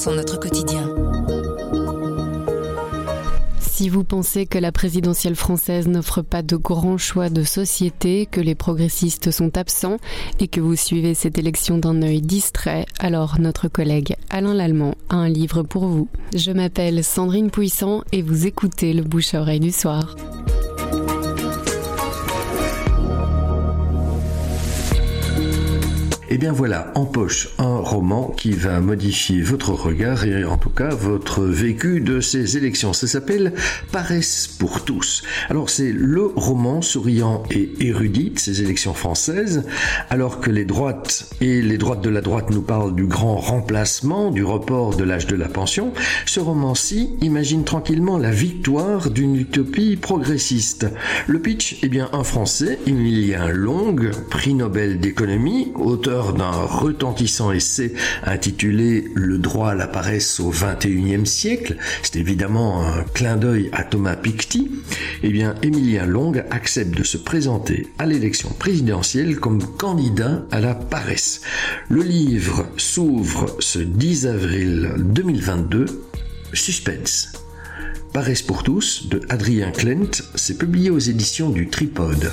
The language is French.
sont notre quotidien. Si vous pensez que la présidentielle française n'offre pas de grand choix de société, que les progressistes sont absents et que vous suivez cette élection d'un œil distrait, alors notre collègue Alain Lallemand a un livre pour vous. Je m'appelle Sandrine Puissant et vous écoutez le bouche à oreille du soir. Et eh bien voilà, en poche, un roman qui va modifier votre regard et en tout cas votre vécu de ces élections. Ça s'appelle Paresse pour tous. Alors c'est le roman souriant et érudit de ces élections françaises, alors que les droites et les droites de la droite nous parlent du grand remplacement, du report de l'âge de la pension. Ce roman-ci imagine tranquillement la victoire d'une utopie progressiste. Le pitch, eh bien un Français, Emilien Long, prix Nobel d'économie, auteur d'un retentissant essai intitulé Le droit à la paresse au XXIe siècle, c'est évidemment un clin d'œil à Thomas Piketty, eh bien Emilien Long accepte de se présenter à l'élection présidentielle comme candidat à la paresse. Le livre s'ouvre ce 10 avril 2022. Suspense. Paresse pour tous de Adrien Klent, c'est publié aux éditions du Tripode.